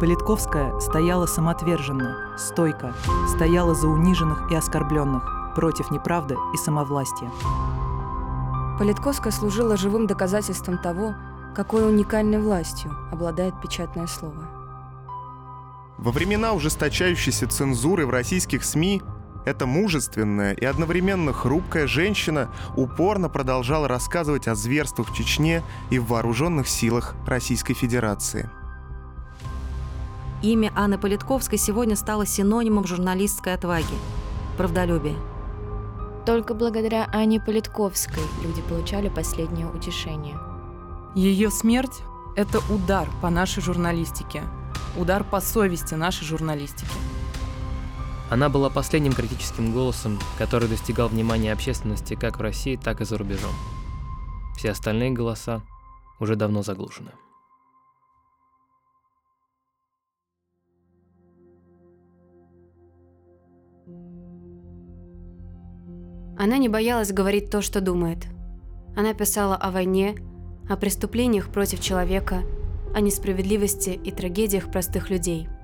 Политковская стояла самоотверженно, стойко, стояла за униженных и оскорбленных, против неправды и самовластия. Политковская служила живым доказательством того, какой уникальной властью обладает печатное слово. Во времена ужесточающейся цензуры в российских СМИ эта мужественная и одновременно хрупкая женщина упорно продолжала рассказывать о зверствах в Чечне и в вооруженных силах Российской Федерации. Имя Анны Политковской сегодня стало синонимом журналистской отваги, правдолюбия. Только благодаря Анне Политковской люди получали последнее утешение. Ее смерть – это удар по нашей журналистике, удар по совести нашей журналистики. Она была последним критическим голосом, который достигал внимания общественности как в России, так и за рубежом. Все остальные голоса уже давно заглушены. Она не боялась говорить то, что думает. Она писала о войне, о преступлениях против человека, о несправедливости и трагедиях простых людей –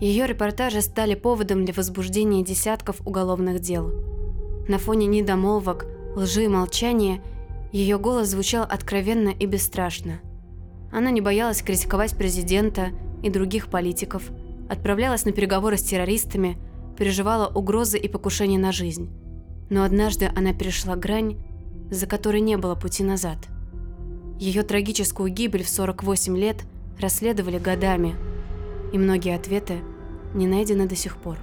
ее репортажи стали поводом для возбуждения десятков уголовных дел. На фоне недомолвок, лжи и молчания ее голос звучал откровенно и бесстрашно. Она не боялась критиковать президента и других политиков, отправлялась на переговоры с террористами, переживала угрозы и покушения на жизнь. Но однажды она перешла грань, за которой не было пути назад. Ее трагическую гибель в 48 лет расследовали годами – и многие ответы не найдены до сих пор.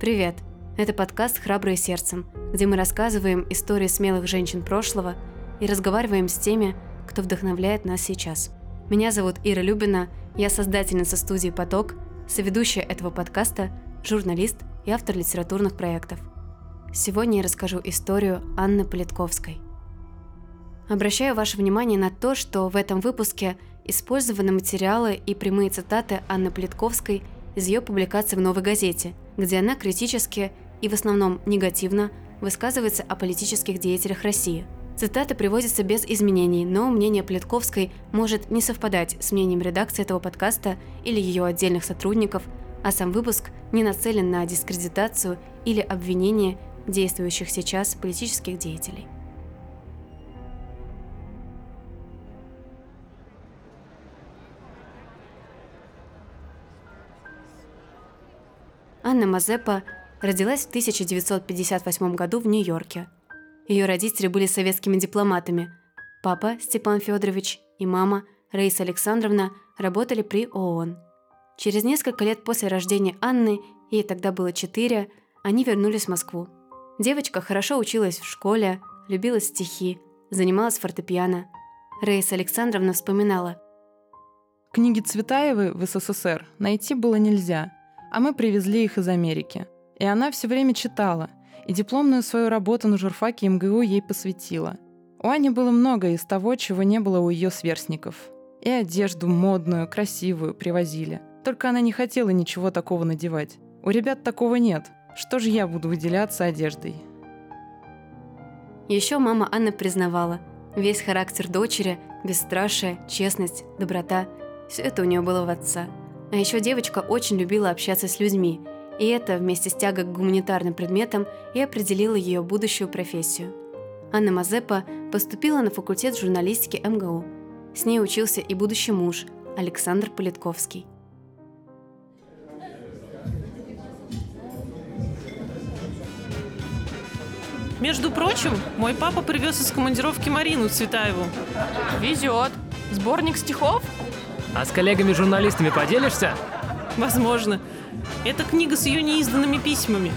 Привет! Это подкаст «Храбрые сердцем», где мы рассказываем истории смелых женщин прошлого и разговариваем с теми, кто вдохновляет нас сейчас. Меня зовут Ира Любина, я создательница студии «Поток», соведущая этого подкаста, журналист и автор литературных проектов. Сегодня я расскажу историю Анны Политковской. Обращаю ваше внимание на то, что в этом выпуске использованы материалы и прямые цитаты Анны Политковской из ее публикации в «Новой газете», где она критически и в основном негативно высказывается о политических деятелях России. Цитаты приводятся без изменений, но мнение Политковской может не совпадать с мнением редакции этого подкаста или ее отдельных сотрудников, а сам выпуск не нацелен на дискредитацию или обвинение действующих сейчас политических деятелей. Анна Мазепа родилась в 1958 году в Нью-Йорке. Ее родители были советскими дипломатами. Папа Степан Федорович и мама Раиса Александровна работали при ООН. Через несколько лет после рождения Анны, ей тогда было четыре, они вернулись в Москву. Девочка хорошо училась в школе, любила стихи, занималась фортепиано. Раиса Александровна вспоминала. Книги Цветаевой в СССР найти было нельзя – а мы привезли их из Америки. И она все время читала, и дипломную свою работу на журфаке МГУ ей посвятила. У Ани было много из того, чего не было у ее сверстников. И одежду модную, красивую привозили. Только она не хотела ничего такого надевать. У ребят такого нет. Что же я буду выделяться одеждой? Еще мама Анны признавала, весь характер дочери, бесстрашие, честность, доброта – все это у нее было в отца – а еще девочка очень любила общаться с людьми, и это вместе с тягой к гуманитарным предметам и определило ее будущую профессию. Анна Мазепа поступила на факультет журналистики МГУ. С ней учился и будущий муж Александр Политковский. Между прочим, мой папа привез из командировки Марину Цветаеву. Везет. Сборник стихов? А с коллегами-журналистами поделишься? Возможно. Это книга с ее неизданными письмами.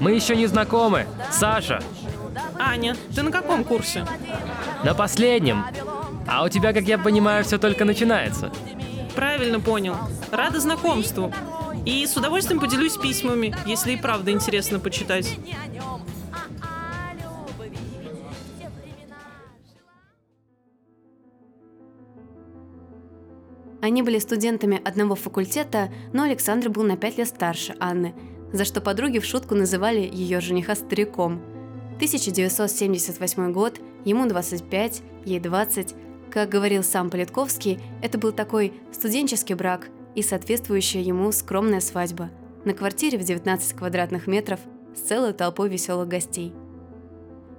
Мы еще не знакомы. Саша. Аня, ты на каком курсе? На последнем. А у тебя, как я понимаю, все только начинается. Правильно понял. Рада знакомству. И с удовольствием поделюсь письмами, если и правда интересно почитать. Они были студентами одного факультета, но Александр был на пять лет старше Анны, за что подруги в шутку называли ее жениха стариком. 1978 год, ему 25, ей 20. К Как говорил сам Политковский, это был такой студенческий брак и соответствующая ему скромная свадьба на квартире в 19 квадратных метров с целой толпой веселых гостей.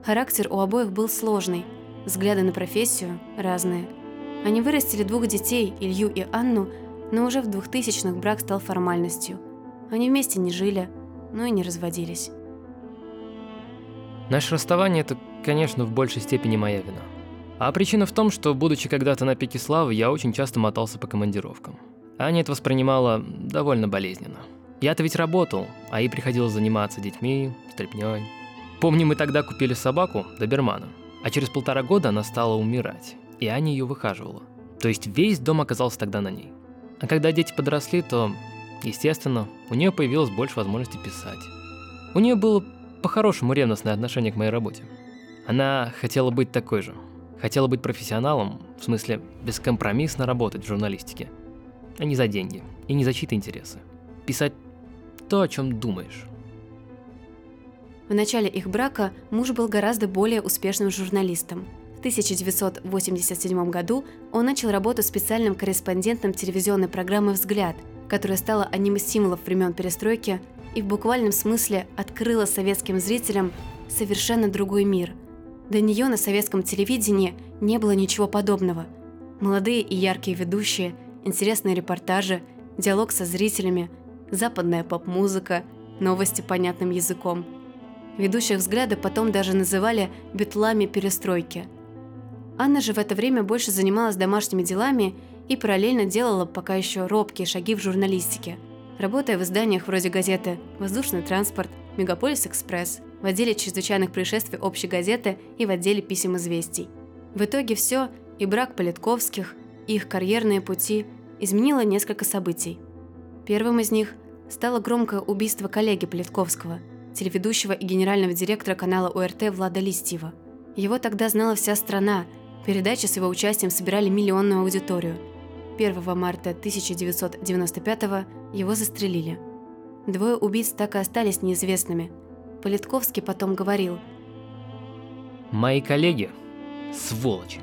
Характер у обоих был сложный, взгляды на профессию разные. Они вырастили двух детей, Илью и Анну, но уже в 2000-х брак стал формальностью. Они вместе не жили, но и не разводились. Наше расставание – это, конечно, в большей степени моя вина. А причина в том, что, будучи когда-то на пике славы, я очень часто мотался по командировкам. Аня это воспринимала довольно болезненно. Я-то ведь работал, а ей приходилось заниматься детьми, стряпнёй. Помню, мы тогда купили собаку, добермана, а через полтора года она стала умирать, и Аня ее выхаживала. То есть весь дом оказался тогда на ней. А когда дети подросли, то, естественно, у нее появилось больше возможности писать. У нее было по-хорошему ревностное отношение к моей работе. Она хотела быть такой же. Хотела быть профессионалом, в смысле бескомпромиссно работать в журналистике. А не за деньги и не за чьи-то интересы. Писать то, о чем думаешь. В начале их брака муж был гораздо более успешным журналистом. В 1987 году он начал работу специальным корреспондентом телевизионной программы «Взгляд», которая стала одним из символов времен перестройки и в буквальном смысле открыла советским зрителям совершенно другой мир. До нее на советском телевидении не было ничего подобного. Молодые и яркие ведущие, интересные репортажи, диалог со зрителями, западная поп-музыка, новости понятным языком. Ведущих взгляда потом даже называли «битлами перестройки». Анна же в это время больше занималась домашними делами и параллельно делала пока еще робкие шаги в журналистике – работая в изданиях вроде газеты «Воздушный транспорт», «Мегаполис Экспресс», в отделе чрезвычайных происшествий общей газеты и в отделе писем известий. В итоге все, и брак Политковских, и их карьерные пути, изменило несколько событий. Первым из них стало громкое убийство коллеги Политковского, телеведущего и генерального директора канала УРТ Влада Листьева. Его тогда знала вся страна, передачи с его участием собирали миллионную аудиторию – 1 марта 1995 его застрелили. Двое убийц так и остались неизвестными. Политковский потом говорил. «Мои коллеги, сволочи,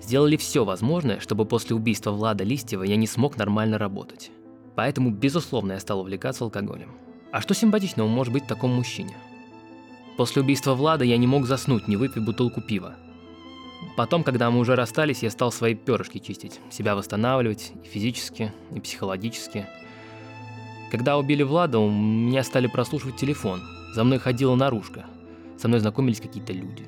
сделали все возможное, чтобы после убийства Влада Листьева я не смог нормально работать. Поэтому, безусловно, я стал увлекаться алкоголем. А что симпатичного может быть в таком мужчине? После убийства Влада я не мог заснуть, не выпив бутылку пива. Потом, когда мы уже расстались, я стал свои перышки чистить, себя восстанавливать и физически, и психологически. Когда убили Влада, у меня стали прослушивать телефон. За мной ходила наружка. Со мной знакомились какие-то люди.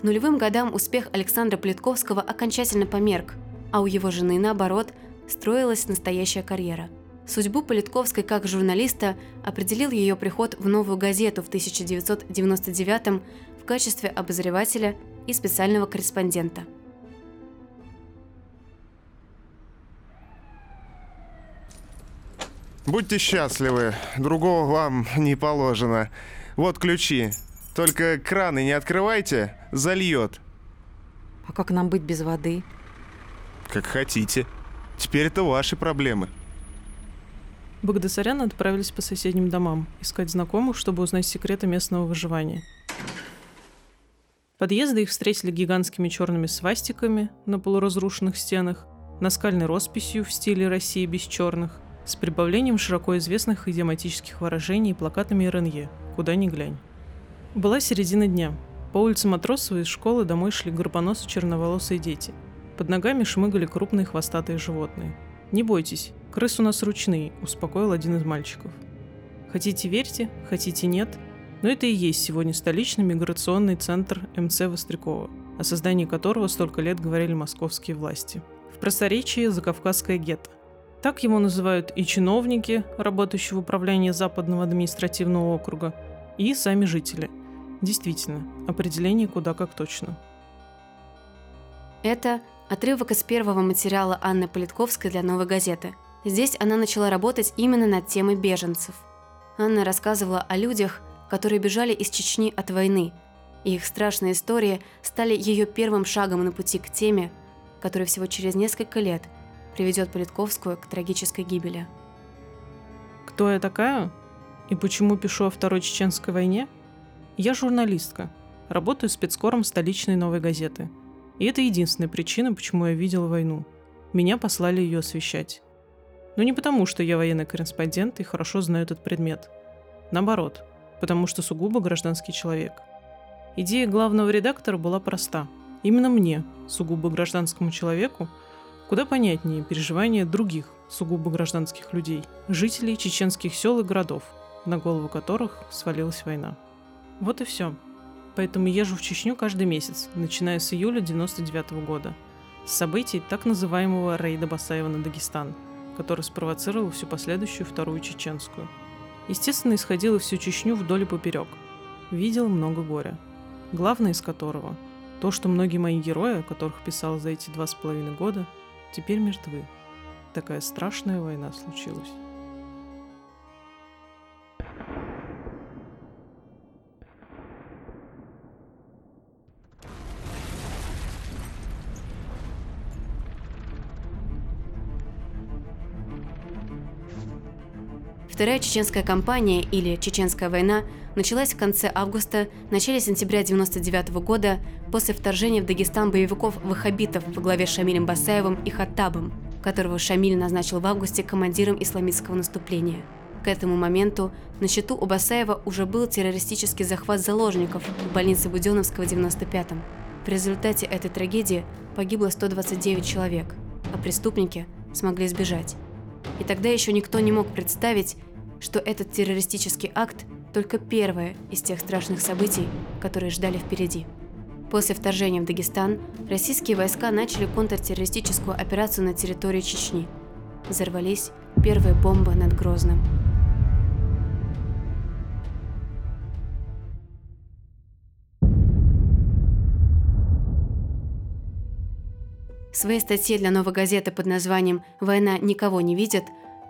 К нулевым годам успех Александра Плитковского окончательно померк, а у его жены, наоборот, строилась настоящая карьера. Судьбу Политковской как журналиста определил ее приход в «Новую газету» в 1999 в качестве обозревателя и специального корреспондента. Будьте счастливы, другого вам не положено. Вот ключи. Только краны не открывайте, зальет. А как нам быть без воды? Как хотите. Теперь это ваши проблемы. Багдасарян отправились по соседним домам, искать знакомых, чтобы узнать секреты местного выживания. Подъезды их встретили гигантскими черными свастиками на полуразрушенных стенах, наскальной росписью в стиле России без черных, с прибавлением широко известных идиоматических выражений и плакатами РНЕ «Куда ни глянь». Была середина дня. По улице Матросова из школы домой шли горбоносые черноволосые дети. Под ногами шмыгали крупные хвостатые животные. «Не бойтесь, крыс у нас ручные», – успокоил один из мальчиков. Хотите верьте, хотите нет – но это и есть сегодня столичный миграционный центр МЦ Вострякова, о создании которого столько лет говорили московские власти. В просторечии Закавказское гетто. Так его называют и чиновники, работающие в управлении Западного административного округа, и сами жители. Действительно, определение куда как точно. Это отрывок из первого материала Анны Политковской для «Новой газеты». Здесь она начала работать именно над темой беженцев. Анна рассказывала о людях, которые бежали из Чечни от войны, и их страшные истории стали ее первым шагом на пути к теме, которая всего через несколько лет приведет Политковскую к трагической гибели. Кто я такая? И почему пишу о Второй Чеченской войне? Я журналистка. Работаю спецкором столичной новой газеты. И это единственная причина, почему я видела войну. Меня послали ее освещать. Но не потому, что я военный корреспондент и хорошо знаю этот предмет. Наоборот, потому что сугубо гражданский человек. Идея главного редактора была проста. Именно мне, сугубо гражданскому человеку, куда понятнее переживания других сугубо гражданских людей, жителей чеченских сел и городов, на голову которых свалилась война. Вот и все. Поэтому езжу в Чечню каждый месяц, начиная с июля 99 года, с событий так называемого рейда Басаева на Дагестан, который спровоцировал всю последующую вторую чеченскую. Естественно, исходила всю Чечню вдоль и поперек. Видел много горя. Главное из которого – то, что многие мои герои, о которых писал за эти два с половиной года, теперь мертвы. Такая страшная война случилась. Вторая чеченская кампания, или Чеченская война, началась в конце августа, начале сентября 1999 года после вторжения в Дагестан боевиков ваххабитов во главе с Шамилем Басаевым и Хаттабом, которого Шамиль назначил в августе командиром исламистского наступления. К этому моменту на счету у Басаева уже был террористический захват заложников в больнице Буденновского в 95-м. В результате этой трагедии погибло 129 человек, а преступники смогли сбежать. И тогда еще никто не мог представить, что этот террористический акт только первое из тех страшных событий, которые ждали впереди. После вторжения в Дагестан российские войска начали контртеррористическую операцию на территории Чечни. Взорвались первые бомбы над Грозным. В своей статье для «Новой газеты» под названием «Война никого не видит»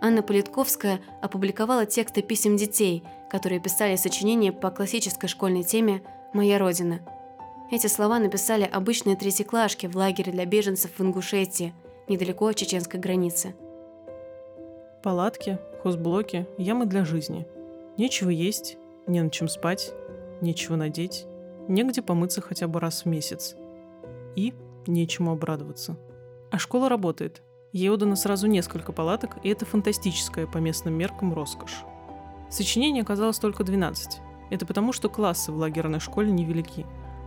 Анна Политковская опубликовала тексты писем детей, которые писали сочинения по классической школьной теме «Моя Родина». Эти слова написали обычные третьеклашки в лагере для беженцев в Ингушетии, недалеко от чеченской границы. Палатки, хозблоки, ямы для жизни. Нечего есть, не на чем спать, нечего надеть, негде помыться хотя бы раз в месяц. И нечему обрадоваться. А школа работает – Ей отдано сразу несколько палаток, и это фантастическая по местным меркам роскошь. Сочинений оказалось только 12. Это потому, что классы в лагерной школе невелики.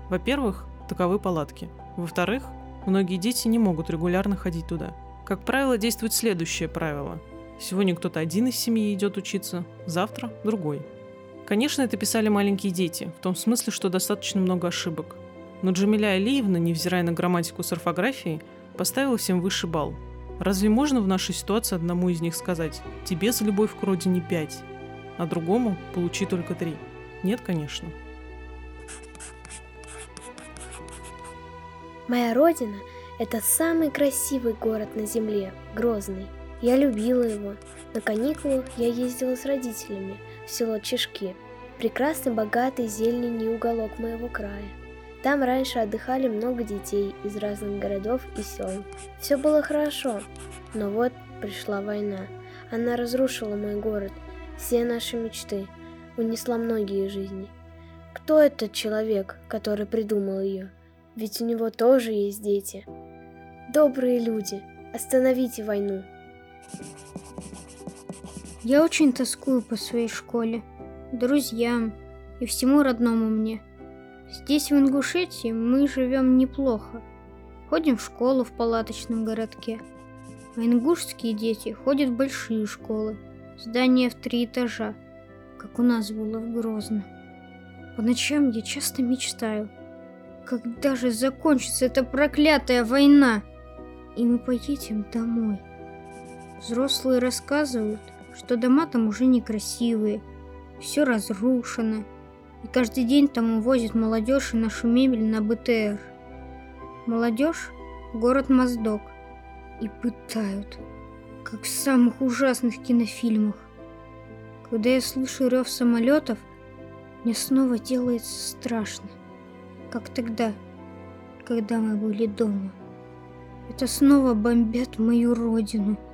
Во-первых, таковы палатки. Во-вторых, многие дети не могут регулярно ходить туда. Как правило, действует следующее правило. Сегодня кто-то один из семьи идет учиться, завтра другой. Конечно, это писали маленькие дети, в том смысле, что достаточно много ошибок. Но Джамиля Алиевна, невзирая на грамматику с орфографией, поставила всем высший балл – Разве можно в нашей ситуации одному из них сказать «тебе за любовь к родине пять, а другому получи только три»? Нет, конечно. Моя родина – это самый красивый город на земле, Грозный. Я любила его. На каникулы я ездила с родителями в село Чешки, прекрасный, богатый зеленый уголок моего края. Там раньше отдыхали много детей из разных городов и сел. Все было хорошо, но вот пришла война. Она разрушила мой город, все наши мечты, унесла многие жизни. Кто этот человек, который придумал ее? Ведь у него тоже есть дети. Добрые люди, остановите войну. Я очень тоскую по своей школе, друзьям и всему родному мне – Здесь, в Ингушетии, мы живем неплохо. Ходим в школу в палаточном городке. А ингушские дети ходят в большие школы. Здания в три этажа, как у нас было в Грозно. По ночам я часто мечтаю, когда же закончится эта проклятая война, и мы поедем домой. Взрослые рассказывают, что дома там уже некрасивые, все разрушено, и каждый день там увозят молодежь и нашу мебель на БТР. Молодежь – город Моздок. И пытают, как в самых ужасных кинофильмах. Когда я слышу рев самолетов, мне снова делается страшно. Как тогда, когда мы были дома. Это снова бомбят мою родину –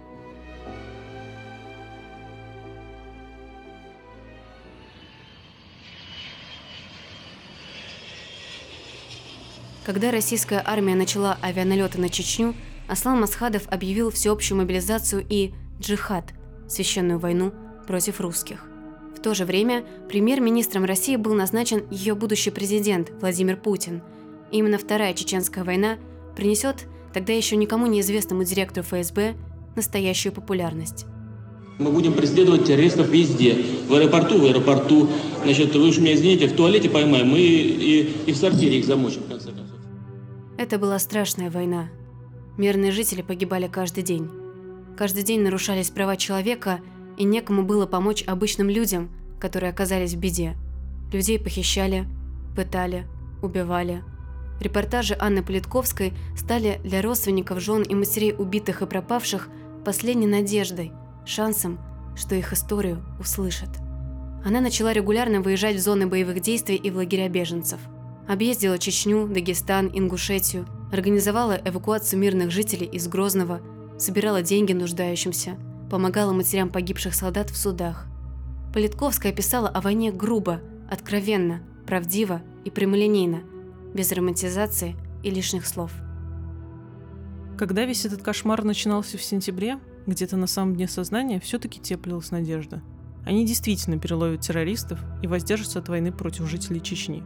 Когда российская армия начала авианалеты на Чечню, Аслан Масхадов объявил всеобщую мобилизацию и джихад – священную войну против русских. В то же время премьер-министром России был назначен ее будущий президент Владимир Путин. Именно Вторая Чеченская война принесет тогда еще никому неизвестному директору ФСБ настоящую популярность. Мы будем преследовать террористов везде. В аэропорту, в аэропорту. Значит, вы уж меня извините, в туалете поймаем и, и, и в сортире их замочим, в конце концов. Это была страшная война. Мирные жители погибали каждый день. Каждый день нарушались права человека, и некому было помочь обычным людям, которые оказались в беде. Людей похищали, пытали, убивали. Репортажи Анны Политковской стали для родственников, жен и матерей убитых и пропавших последней надеждой, шансом, что их историю услышат. Она начала регулярно выезжать в зоны боевых действий и в лагеря беженцев. Объездила Чечню, Дагестан, Ингушетию, организовала эвакуацию мирных жителей из Грозного, собирала деньги нуждающимся, помогала матерям погибших солдат в судах. Политковская писала о войне грубо, откровенно, правдиво и прямолинейно, без романтизации и лишних слов. Когда весь этот кошмар начинался в сентябре, где-то на самом дне сознания все-таки теплилась надежда. Они действительно переловят террористов и воздержатся от войны против жителей Чечни.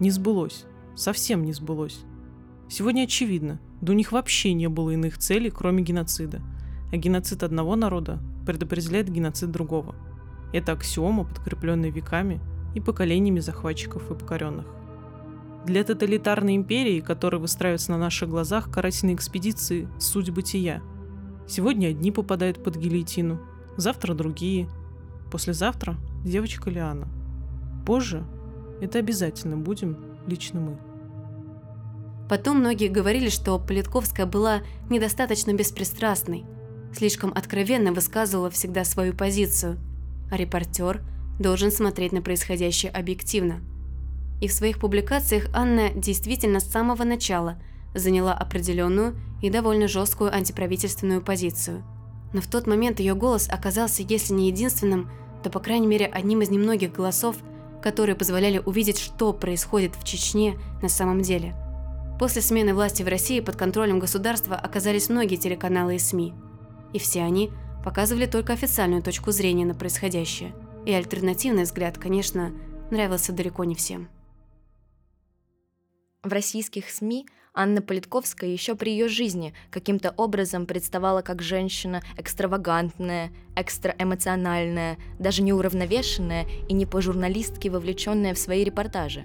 Не сбылось. Совсем не сбылось. Сегодня очевидно, да у них вообще не было иных целей, кроме геноцида. А геноцид одного народа предопределяет геноцид другого. Это аксиома, подкрепленная веками и поколениями захватчиков и покоренных. Для тоталитарной империи, которая выстраивается на наших глазах, карательные экспедиции – суть бытия. Сегодня одни попадают под гильотину, завтра другие, послезавтра – девочка Лиана. Позже это обязательно будем лично мы. Потом многие говорили, что Политковская была недостаточно беспристрастной, слишком откровенно высказывала всегда свою позицию, а репортер должен смотреть на происходящее объективно. И в своих публикациях Анна действительно с самого начала заняла определенную и довольно жесткую антиправительственную позицию. Но в тот момент ее голос оказался, если не единственным, то по крайней мере одним из немногих голосов, которые позволяли увидеть, что происходит в Чечне на самом деле – После смены власти в России под контролем государства оказались многие телеканалы и СМИ. И все они показывали только официальную точку зрения на происходящее. И альтернативный взгляд, конечно, нравился далеко не всем. В российских СМИ Анна Политковская еще при ее жизни каким-то образом представала как женщина экстравагантная, экстраэмоциональная, даже неуравновешенная и не по-журналистски вовлеченная в свои репортажи.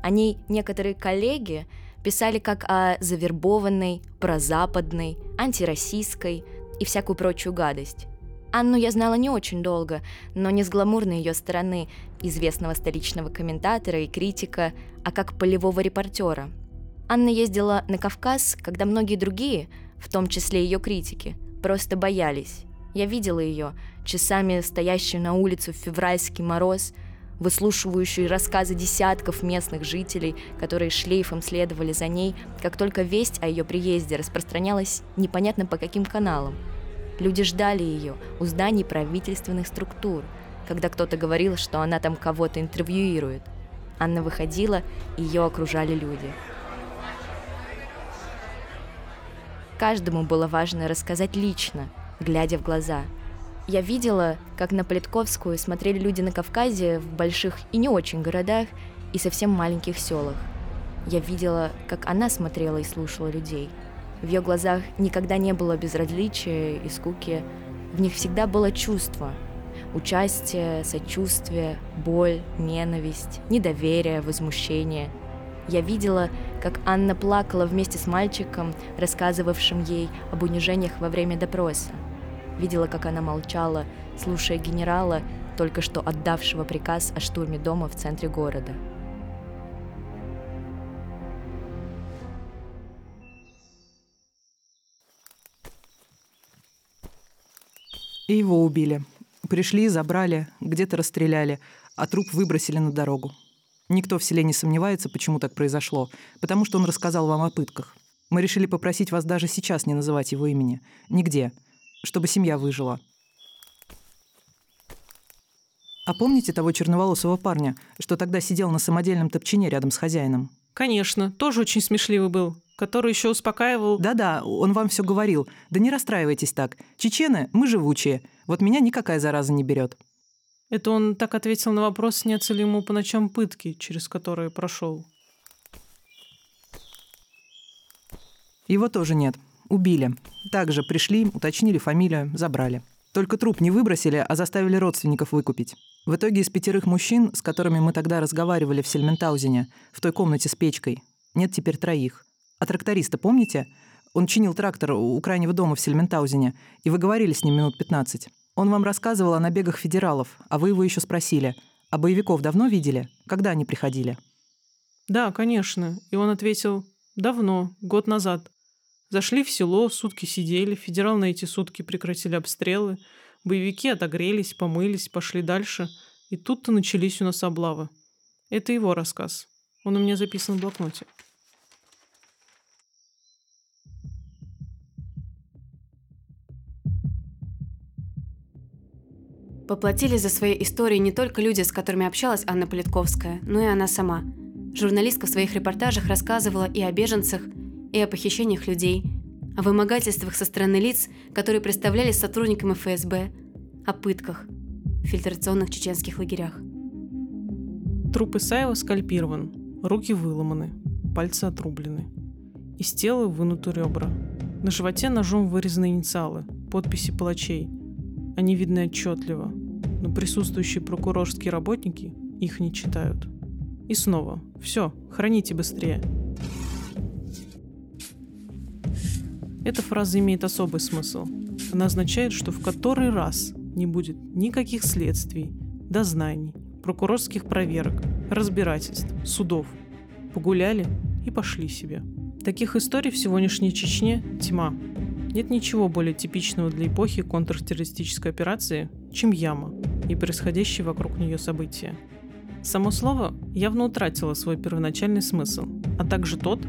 О ней некоторые коллеги Писали как о завербованной, прозападной, антироссийской и всякую прочую гадость. Анну я знала не очень долго, но не с гламурной ее стороны, известного столичного комментатора и критика, а как полевого репортера. Анна ездила на Кавказ, когда многие другие, в том числе ее критики, просто боялись. Я видела ее, часами стоящую на улице в февральский мороз – выслушивающую рассказы десятков местных жителей, которые шлейфом следовали за ней, как только весть о ее приезде распространялась непонятно по каким каналам. Люди ждали ее у зданий правительственных структур, когда кто-то говорил, что она там кого-то интервьюирует. Анна выходила, ее окружали люди. Каждому было важно рассказать лично, глядя в глаза – я видела, как на Политковскую смотрели люди на Кавказе в больших и не очень городах и совсем маленьких селах. Я видела, как она смотрела и слушала людей. В ее глазах никогда не было безразличия и скуки. В них всегда было чувство. Участие, сочувствие, боль, ненависть, недоверие, возмущение. Я видела, как Анна плакала вместе с мальчиком, рассказывавшим ей об унижениях во время допроса видела, как она молчала, слушая генерала, только что отдавшего приказ о штурме дома в центре города. И его убили. Пришли, забрали, где-то расстреляли, а труп выбросили на дорогу. Никто в селе не сомневается, почему так произошло, потому что он рассказал вам о пытках. Мы решили попросить вас даже сейчас не называть его имени. Нигде чтобы семья выжила. А помните того черноволосого парня, что тогда сидел на самодельном топчине рядом с хозяином? Конечно, тоже очень смешливый был, который еще успокаивал... Да-да, он вам все говорил. Да не расстраивайтесь так. Чечены, мы живучие. Вот меня никакая зараза не берет. Это он так ответил на вопрос, снятся ли ему по ночам пытки, через которые прошел. Его тоже нет. Убили. Также пришли, уточнили фамилию, забрали. Только труп не выбросили, а заставили родственников выкупить. В итоге из пятерых мужчин, с которыми мы тогда разговаривали в Сельментаузене, в той комнате с печкой, нет теперь троих. А тракториста помните? Он чинил трактор у крайнего дома в Сельментаузене, и вы говорили с ним минут 15. Он вам рассказывал о набегах федералов, а вы его еще спросили. А боевиков давно видели? Когда они приходили? Да, конечно. И он ответил, давно, год назад. Зашли в село, сутки сидели, федерал на эти сутки прекратили обстрелы, боевики отогрелись, помылись, пошли дальше, и тут-то начались у нас облавы. Это его рассказ. Он у меня записан в блокноте. Поплатили за свои истории не только люди, с которыми общалась Анна Политковская, но и она сама. Журналистка в своих репортажах рассказывала и о беженцах, и о похищениях людей, о вымогательствах со стороны лиц, которые представлялись сотрудниками ФСБ, о пытках в фильтрационных чеченских лагерях. Труп Исаева скальпирован, руки выломаны, пальцы отрублены. Из тела вынуты ребра. На животе ножом вырезаны инициалы, подписи палачей. Они видны отчетливо, но присутствующие прокурорские работники их не читают. И снова. Все, храните быстрее. Эта фраза имеет особый смысл. Она означает, что в который раз не будет никаких следствий, дознаний, прокурорских проверок, разбирательств, судов. Погуляли и пошли себе. Таких историй в сегодняшней Чечне тьма. Нет ничего более типичного для эпохи контртеррористической операции, чем яма и происходящие вокруг нее события. Само слово явно утратило свой первоначальный смысл, а также тот,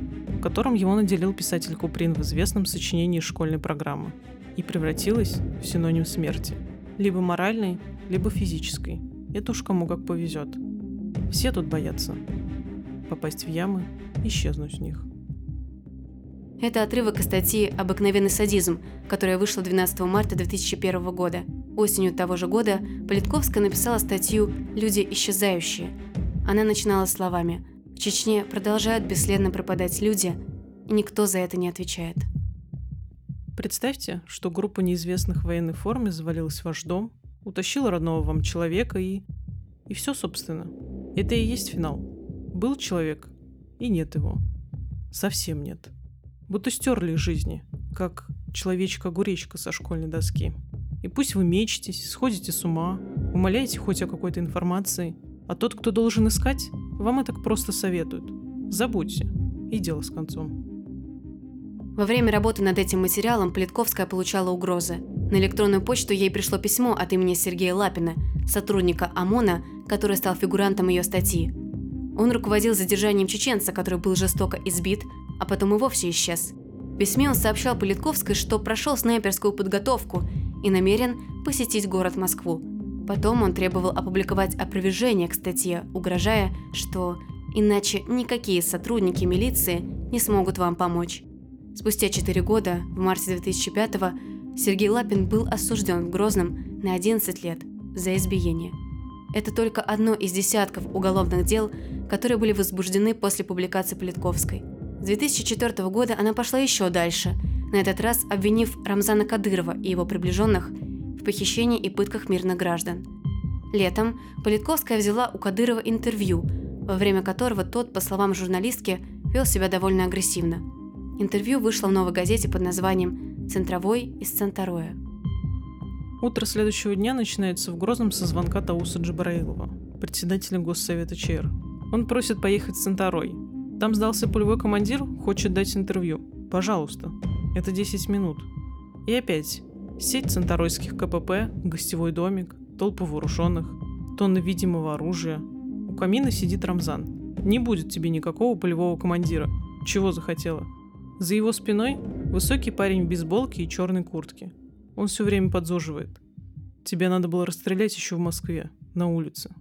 которым его наделил писатель Куприн в известном сочинении школьной программы, и превратилась в синоним смерти. Либо моральной, либо физической. Это уж кому как повезет. Все тут боятся попасть в ямы, исчезнуть в них. Это отрывок из статьи «Обыкновенный садизм», которая вышла 12 марта 2001 года. Осенью того же года Политковская написала статью «Люди исчезающие». Она начинала словами в Чечне продолжают бесследно пропадать люди, и никто за это не отвечает. Представьте, что группа неизвестных в военной форме завалилась в ваш дом, утащила родного вам человека и... И все, собственно. Это и есть финал. Был человек, и нет его. Совсем нет. Будто стерли из жизни, как человечка-огуречка со школьной доски. И пусть вы мечетесь, сходите с ума, умоляете хоть о какой-то информации, а тот, кто должен искать, вам это просто советуют. Забудьте. И дело с концом. Во время работы над этим материалом Политковская получала угрозы. На электронную почту ей пришло письмо от имени Сергея Лапина, сотрудника ОМОНа, который стал фигурантом ее статьи. Он руководил задержанием чеченца, который был жестоко избит, а потом и вовсе исчез. В письме он сообщал Политковской, что прошел снайперскую подготовку и намерен посетить город Москву. Потом он требовал опубликовать опровержение к статье, угрожая, что иначе никакие сотрудники милиции не смогут вам помочь. Спустя 4 года, в марте 2005-го, Сергей Лапин был осужден в Грозном на 11 лет за избиение. Это только одно из десятков уголовных дел, которые были возбуждены после публикации Политковской. С 2004 года она пошла еще дальше, на этот раз обвинив Рамзана Кадырова и его приближенных в похищении и пытках мирных граждан. Летом Политковская взяла у Кадырова интервью, во время которого тот, по словам журналистки, вел себя довольно агрессивно. Интервью вышло в новой газете под названием «Центровой из Центароя». Утро следующего дня начинается в Грозном со звонка Тауса Джабраилова, председателя Госсовета ЧР. Он просит поехать в Центарой. Там сдался полевой командир, хочет дать интервью. Пожалуйста. Это 10 минут. И опять Сеть центаройских КПП, гостевой домик, толпы вооруженных, тонны видимого оружия. У камина сидит Рамзан. Не будет тебе никакого полевого командира. Чего захотела? За его спиной высокий парень в бейсболке и черной куртке. Он все время подзуживает. Тебя надо было расстрелять еще в Москве, на улице.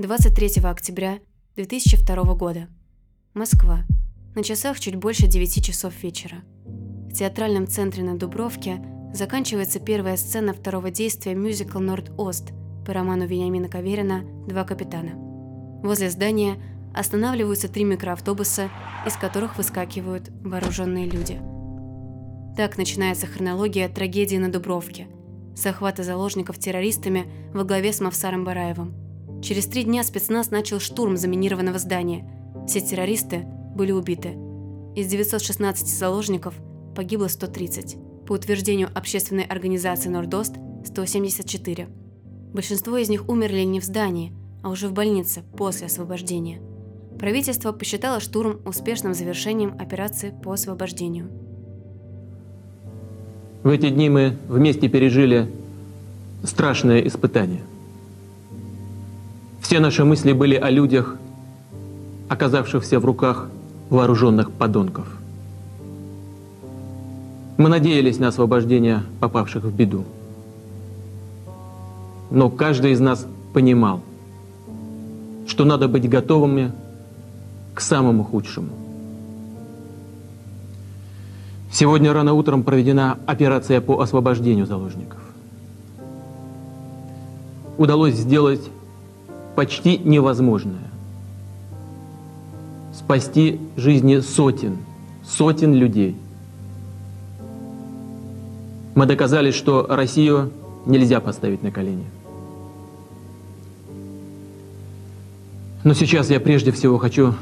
23 октября 2002 года. Москва. На часах чуть больше 9 часов вечера. В театральном центре на Дубровке заканчивается первая сцена второго действия мюзикла «Норд-Ост» по роману Вениамина Каверина «Два капитана». Возле здания останавливаются три микроавтобуса, из которых выскакивают вооруженные люди. Так начинается хронология трагедии на Дубровке, захвата заложников террористами во главе с Мавсаром Бараевым – Через три дня спецназ начал штурм заминированного здания. Все террористы были убиты. Из 916 заложников погибло 130. По утверждению общественной организации «Нордост» – 174. Большинство из них умерли не в здании, а уже в больнице после освобождения. Правительство посчитало штурм успешным завершением операции по освобождению. В эти дни мы вместе пережили страшное испытание. Все наши мысли были о людях, оказавшихся в руках вооруженных подонков. Мы надеялись на освобождение попавших в беду. Но каждый из нас понимал, что надо быть готовыми к самому худшему. Сегодня рано утром проведена операция по освобождению заложников. Удалось сделать почти невозможное. Спасти жизни сотен, сотен людей. Мы доказали, что Россию нельзя поставить на колени. Но сейчас я прежде всего хочу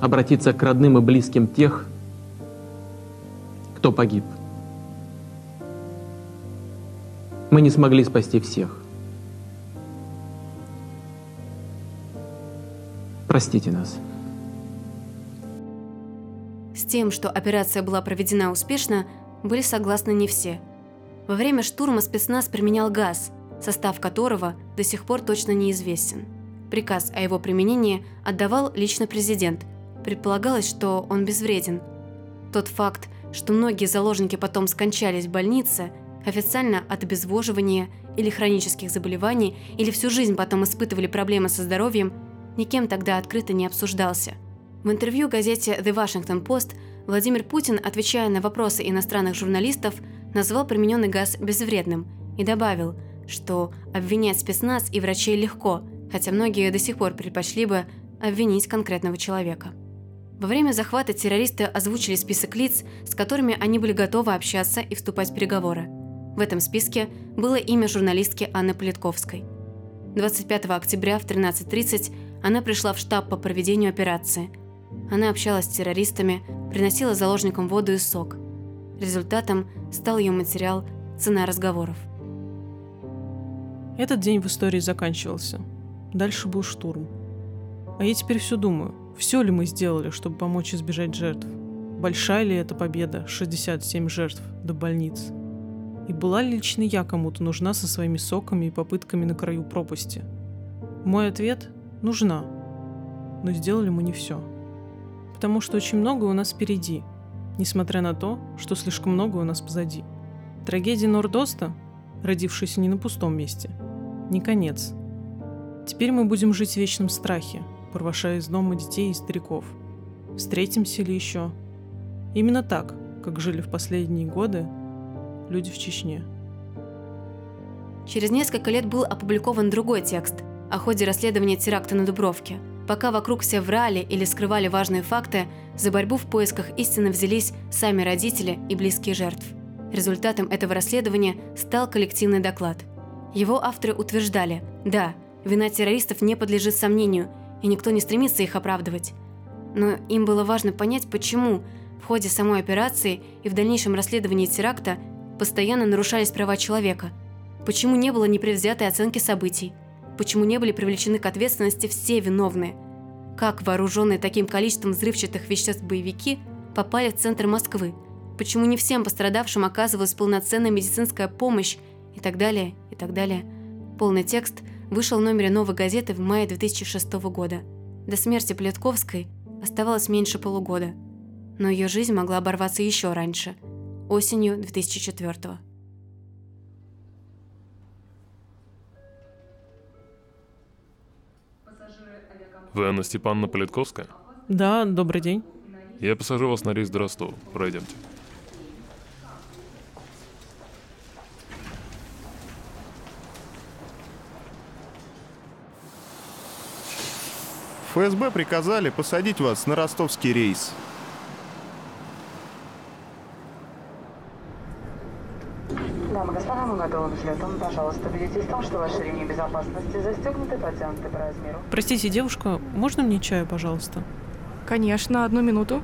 обратиться к родным и близким тех, кто погиб. Мы не смогли спасти всех. Простите нас. С тем, что операция была проведена успешно, были согласны не все. Во время штурма спецназ применял газ, состав которого до сих пор точно неизвестен. Приказ о его применении отдавал лично президент. Предполагалось, что он безвреден. Тот факт, что многие заложники потом скончались в больнице, официально от обезвоживания или хронических заболеваний, или всю жизнь потом испытывали проблемы со здоровьем, никем тогда открыто не обсуждался. В интервью газете The Washington Post Владимир Путин, отвечая на вопросы иностранных журналистов, назвал примененный газ безвредным и добавил, что обвинять спецназ и врачей легко, хотя многие до сих пор предпочли бы обвинить конкретного человека. Во время захвата террористы озвучили список лиц, с которыми они были готовы общаться и вступать в переговоры. В этом списке было имя журналистки Анны Политковской. 25 октября в 13.30 она пришла в штаб по проведению операции. Она общалась с террористами, приносила заложникам воду и сок. Результатом стал ее материал «Цена разговоров». Этот день в истории заканчивался. Дальше был штурм. А я теперь все думаю, все ли мы сделали, чтобы помочь избежать жертв? Большая ли эта победа, 67 жертв, до больниц? И была ли лично я кому-то нужна со своими соками и попытками на краю пропасти? Мой ответ нужна. Но сделали мы не все. Потому что очень многое у нас впереди, несмотря на то, что слишком многое у нас позади. Трагедия Нордоста, родившаяся не на пустом месте, не конец. Теперь мы будем жить в вечном страхе, провожая из дома детей и стариков. Встретимся ли еще? Именно так, как жили в последние годы люди в Чечне. Через несколько лет был опубликован другой текст – о ходе расследования теракта на Дубровке. Пока вокруг все врали или скрывали важные факты, за борьбу в поисках истины взялись сами родители и близкие жертв. Результатом этого расследования стал коллективный доклад. Его авторы утверждали, да, вина террористов не подлежит сомнению, и никто не стремится их оправдывать. Но им было важно понять, почему в ходе самой операции и в дальнейшем расследовании теракта постоянно нарушались права человека, почему не было непредвзятой оценки событий, Почему не были привлечены к ответственности все виновные? Как вооруженные таким количеством взрывчатых веществ боевики попали в центр Москвы? Почему не всем пострадавшим оказывалась полноценная медицинская помощь? И так далее, и так далее. Полный текст вышел в номере «Новой газеты» в мае 2006 года. До смерти Плетковской оставалось меньше полугода. Но ее жизнь могла оборваться еще раньше, осенью 2004 года. Вы Анна Степановна Политковская? Да, добрый день. Я посажу вас на рейс до Ростова. Пройдемте. ФСБ приказали посадить вас на ростовский рейс. Дамы и господа, мы готовы к взлету. Пожалуйста, убедитесь в том, что ваши ремни безопасности застегнуты, потянуты по размеру. Простите, девушка, можно мне чаю, пожалуйста? Конечно, одну минуту.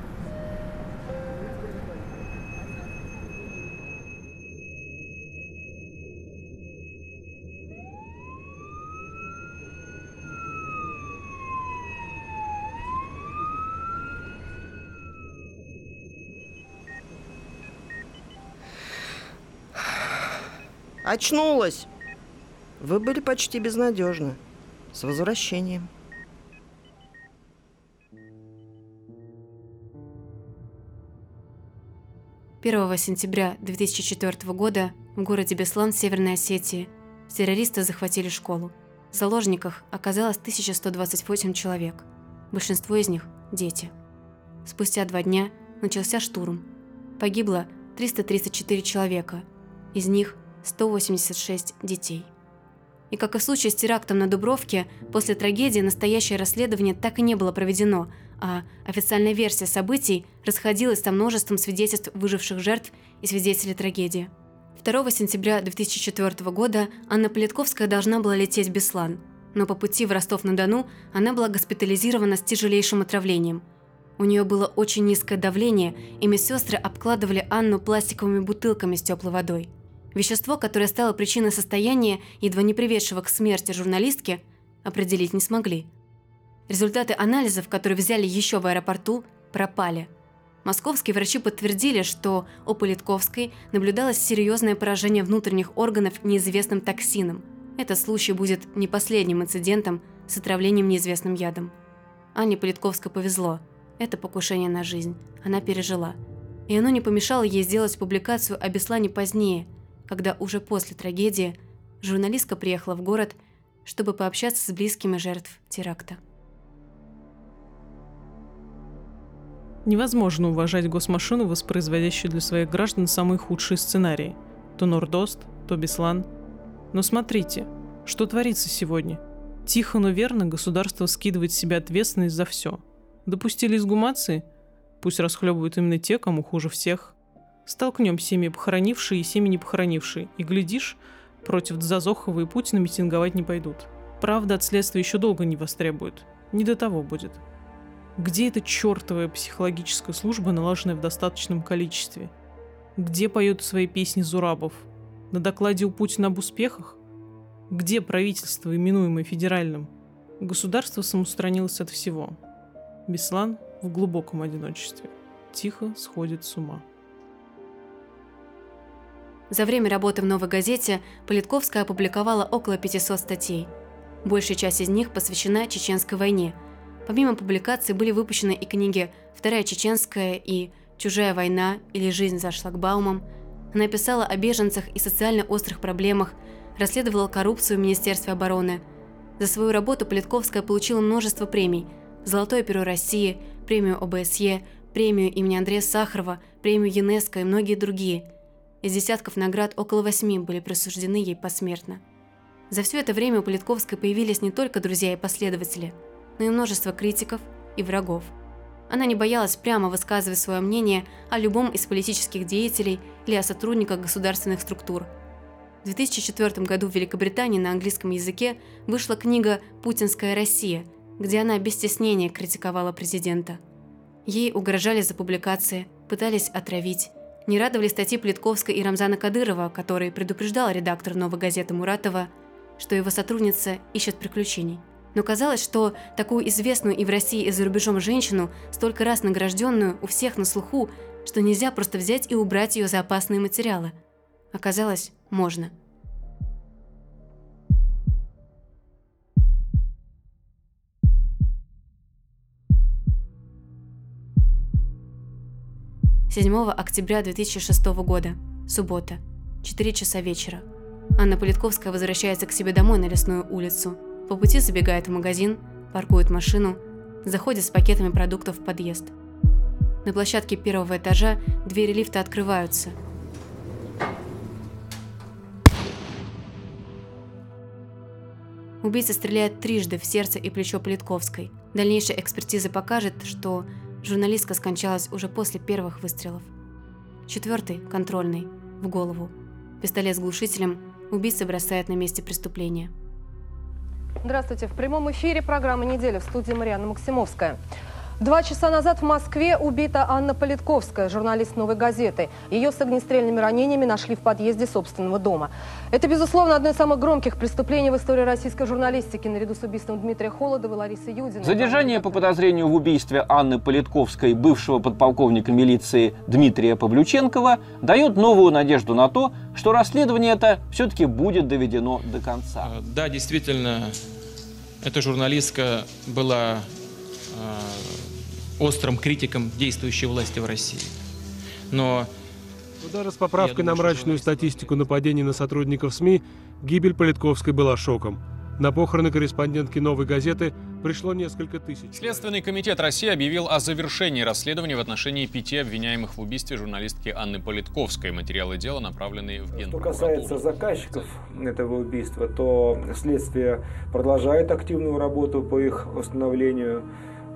Очнулась. Вы были почти безнадежны. С возвращением. Первого сентября 2004 года в городе Беслан, Северной Осетии, террористы захватили школу. В заложниках оказалось 1128 человек. Большинство из них – дети. Спустя два дня начался штурм. Погибло 334 человека, из них 186 детей. И как и в случае с терактом на Дубровке, после трагедии настоящее расследование так и не было проведено, а официальная версия событий расходилась со множеством свидетельств выживших жертв и свидетелей трагедии. 2 сентября 2004 года Анна Политковская должна была лететь в Беслан, но по пути в Ростов-на-Дону она была госпитализирована с тяжелейшим отравлением. У нее было очень низкое давление, и медсестры обкладывали Анну пластиковыми бутылками с теплой водой – Вещество, которое стало причиной состояния, едва не приведшего к смерти журналистки, определить не смогли. Результаты анализов, которые взяли еще в аэропорту, пропали. Московские врачи подтвердили, что у Политковской наблюдалось серьезное поражение внутренних органов неизвестным токсином. Этот случай будет не последним инцидентом с отравлением неизвестным ядом. Анне Политковской повезло. Это покушение на жизнь. Она пережила. И оно не помешало ей сделать публикацию о Беслане позднее – когда уже после трагедии журналистка приехала в город, чтобы пообщаться с близкими жертв теракта. Невозможно уважать госмашину, воспроизводящую для своих граждан самые худшие сценарии. То Нордост, то Беслан. Но смотрите, что творится сегодня. Тихо, но верно государство скидывает с себя ответственность за все. Допустили изгумации? Пусть расхлебывают именно те, кому хуже всех – Столкнем семьи похоронившие и семьи не похоронившие. И глядишь, против Зазохова и Путина митинговать не пойдут. Правда, от следствия еще долго не востребуют. Не до того будет. Где эта чертовая психологическая служба, налаженная в достаточном количестве? Где поют свои песни Зурабов? На докладе у Путина об успехах? Где правительство, именуемое федеральным? Государство самоустранилось от всего. Беслан в глубоком одиночестве. Тихо сходит с ума. За время работы в «Новой газете» Политковская опубликовала около 500 статей. Большая часть из них посвящена Чеченской войне. Помимо публикаций были выпущены и книги «Вторая чеченская» и «Чужая война» или «Жизнь за шлагбаумом». Она писала о беженцах и социально острых проблемах, расследовала коррупцию в Министерстве обороны. За свою работу Политковская получила множество премий – «Золотое перо России», премию ОБСЕ, премию имени Андрея Сахарова, премию ЮНЕСКО и многие другие – из десятков наград около восьми были присуждены ей посмертно. За все это время у Политковской появились не только друзья и последователи, но и множество критиков и врагов. Она не боялась прямо высказывать свое мнение о любом из политических деятелей или о сотрудниках государственных структур. В 2004 году в Великобритании на английском языке вышла книга «Путинская Россия», где она без стеснения критиковала президента. Ей угрожали за публикации, пытались отравить, не радовали статьи Плитковской и Рамзана Кадырова, который предупреждал редактор «Новой газеты» Муратова, что его сотрудница ищет приключений. Но казалось, что такую известную и в России, и за рубежом женщину, столько раз награжденную, у всех на слуху, что нельзя просто взять и убрать ее за опасные материалы. Оказалось, можно – 7 октября 2006 года. Суббота. 4 часа вечера. Анна Политковская возвращается к себе домой на Лесную улицу. По пути забегает в магазин, паркует машину, заходит с пакетами продуктов в подъезд. На площадке первого этажа двери лифта открываются. Убийца стреляет трижды в сердце и плечо Политковской. Дальнейшая экспертиза покажет, что журналистка скончалась уже после первых выстрелов. Четвертый, контрольный, в голову. Пистолет с глушителем убийца бросает на месте преступления. Здравствуйте. В прямом эфире программа «Неделя» в студии Марьяна Максимовская. Два часа назад в Москве убита Анна Политковская, журналист «Новой газеты». Ее с огнестрельными ранениями нашли в подъезде собственного дома. Это, безусловно, одно из самых громких преступлений в истории российской журналистики, наряду с убийством Дмитрия Холодова и Ларисы Юдиной. Задержание по подозрению в убийстве Анны Политковской, бывшего подполковника милиции Дмитрия Павлюченкова, дает новую надежду на то, что расследование это все-таки будет доведено до конца. Да, действительно, эта журналистка была острым критиком действующей власти в России. Но... Удары с поправкой на мрачную статистику нападений на сотрудников СМИ, гибель Политковской была шоком. На похороны корреспондентки «Новой газеты» пришло несколько тысяч. Следственный комитет России объявил о завершении расследования в отношении пяти обвиняемых в убийстве журналистки Анны Политковской. Материалы дела направлены в Что касается заказчиков этого убийства, то следствие продолжает активную работу по их установлению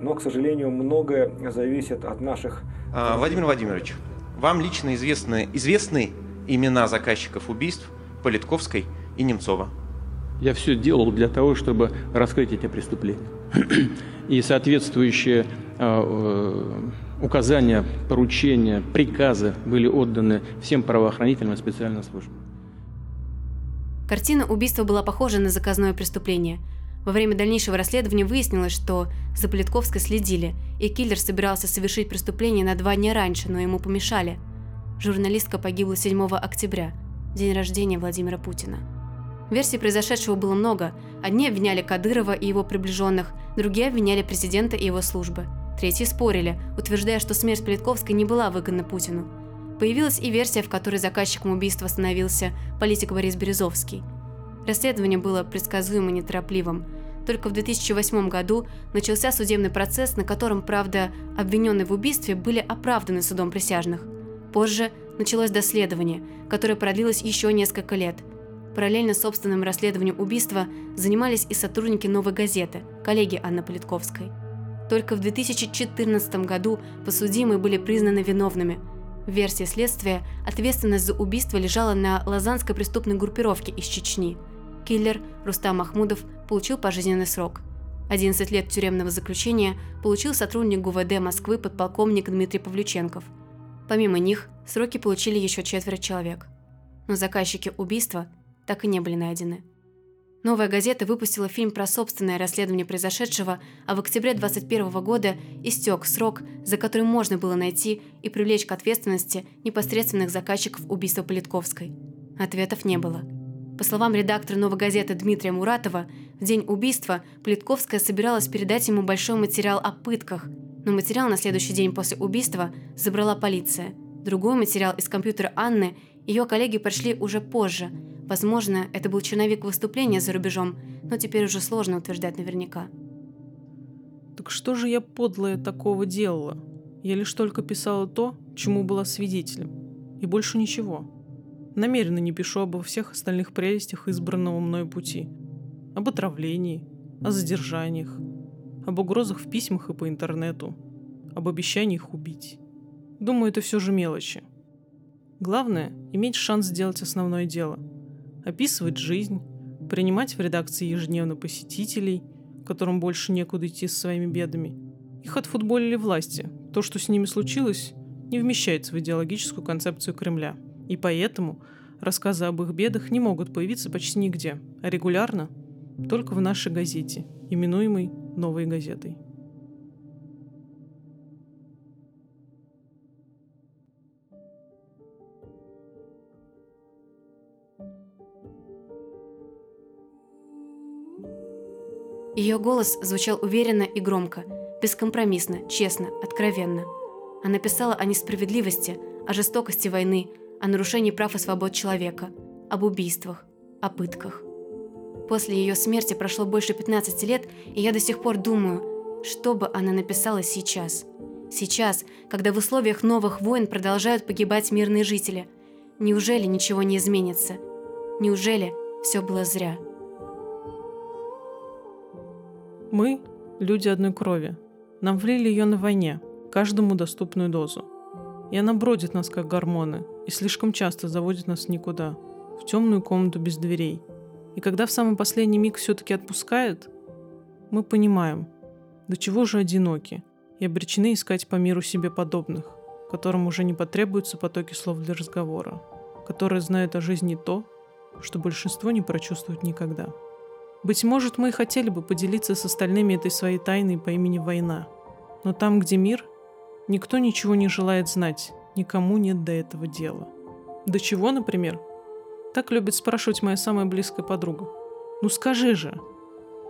но, к сожалению, многое зависит от наших... А, Владимир Владимирович, вам лично известны, известны имена заказчиков убийств Политковской и Немцова? Я все делал для того, чтобы раскрыть эти преступления. И соответствующие э, указания, поручения, приказы были отданы всем правоохранительным и специальным службам. Картина убийства была похожа на заказное преступление – во время дальнейшего расследования выяснилось, что за Политковской следили, и киллер собирался совершить преступление на два дня раньше, но ему помешали. Журналистка погибла 7 октября, день рождения Владимира Путина. Версий произошедшего было много. Одни обвиняли Кадырова и его приближенных, другие обвиняли президента и его службы. Третьи спорили, утверждая, что смерть Политковской не была выгодна Путину. Появилась и версия, в которой заказчиком убийства становился политик Борис Березовский – Расследование было предсказуемо неторопливым. Только в 2008 году начался судебный процесс, на котором, правда, обвиненные в убийстве были оправданы судом присяжных. Позже началось доследование, которое продлилось еще несколько лет. Параллельно собственным расследованием убийства занимались и сотрудники «Новой газеты», коллеги Анны Политковской. Только в 2014 году подсудимые были признаны виновными. В версии следствия ответственность за убийство лежала на лазанской преступной группировке из Чечни – Киллер Рустам Махмудов получил пожизненный срок. 11 лет тюремного заключения получил сотрудник ГУВД Москвы подполковник Дмитрий Павлюченков. Помимо них, сроки получили еще четверо человек. Но заказчики убийства так и не были найдены. Новая газета выпустила фильм про собственное расследование произошедшего, а в октябре 2021 года истек срок, за который можно было найти и привлечь к ответственности непосредственных заказчиков убийства Политковской. Ответов не было. По словам редактора «Новой газеты» Дмитрия Муратова, в день убийства Плитковская собиралась передать ему большой материал о пытках, но материал на следующий день после убийства забрала полиция. Другой материал из компьютера Анны ее коллеги пришли уже позже. Возможно, это был черновик выступления за рубежом, но теперь уже сложно утверждать наверняка. Так что же я подлое такого делала? Я лишь только писала то, чему была свидетелем. И больше ничего. Намеренно не пишу обо всех остальных прелестях избранного мною пути. Об отравлении, о задержаниях, об угрозах в письмах и по интернету, об обещаниях убить. Думаю, это все же мелочи. Главное – иметь шанс сделать основное дело. Описывать жизнь, принимать в редакции ежедневно посетителей, которым больше некуда идти со своими бедами. Их отфутболили власти. То, что с ними случилось, не вмещается в идеологическую концепцию Кремля – и поэтому рассказы об их бедах не могут появиться почти нигде, а регулярно только в нашей газете, именуемой «Новой газетой». Ее голос звучал уверенно и громко, бескомпромиссно, честно, откровенно. Она писала о несправедливости, о жестокости войны, о нарушении прав и свобод человека, об убийствах, о пытках. После ее смерти прошло больше 15 лет, и я до сих пор думаю, что бы она написала сейчас. Сейчас, когда в условиях новых войн продолжают погибать мирные жители. Неужели ничего не изменится? Неужели все было зря? Мы – люди одной крови. Нам влили ее на войне, каждому доступную дозу. И она бродит нас, как гормоны, и слишком часто заводит нас никуда, в темную комнату без дверей. И когда в самый последний миг все-таки отпускает, мы понимаем, до чего же одиноки, и обречены искать по миру себе подобных, которым уже не потребуются потоки слов для разговора, которые знают о жизни то, что большинство не прочувствует никогда. Быть может, мы и хотели бы поделиться с остальными этой своей тайной по имени война. Но там, где мир, никто ничего не желает знать, никому нет до этого дела. До чего, например? Так любит спрашивать моя самая близкая подруга. Ну скажи же.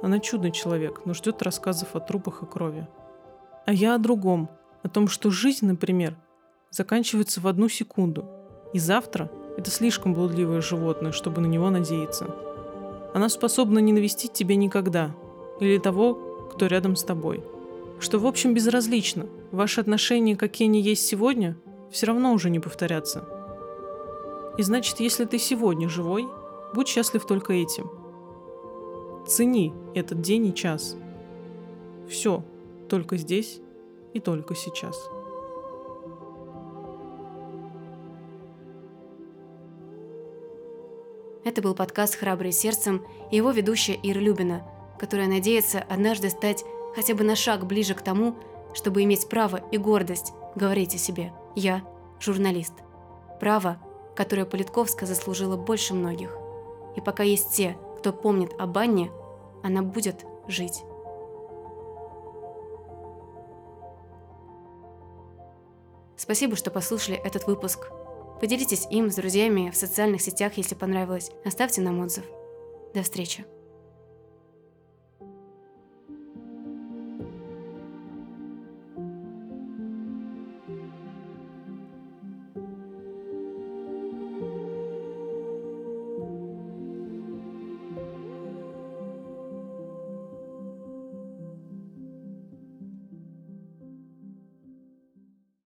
Она чудный человек, но ждет рассказов о трупах и крови. А я о другом, о том, что жизнь, например, заканчивается в одну секунду, и завтра – это слишком блудливое животное, чтобы на него надеяться. Она способна не навестить тебя никогда, или того, кто рядом с тобой. Что, в общем, безразлично. Ваши отношения, какие они есть сегодня, все равно уже не повторятся. И значит, если ты сегодня живой, будь счастлив только этим. Цени этот день и час. Все, только здесь и только сейчас. Это был подкаст «Храбрый сердцем» и его ведущая Ира Любина, которая надеется однажды стать хотя бы на шаг ближе к тому, чтобы иметь право и гордость говорить о себе «Я – журналист». Право, которое Политковская заслужила больше многих. И пока есть те, кто помнит об Анне, она будет жить. Спасибо, что послушали этот выпуск. Поделитесь им с друзьями в социальных сетях, если понравилось. Оставьте нам отзыв. До встречи.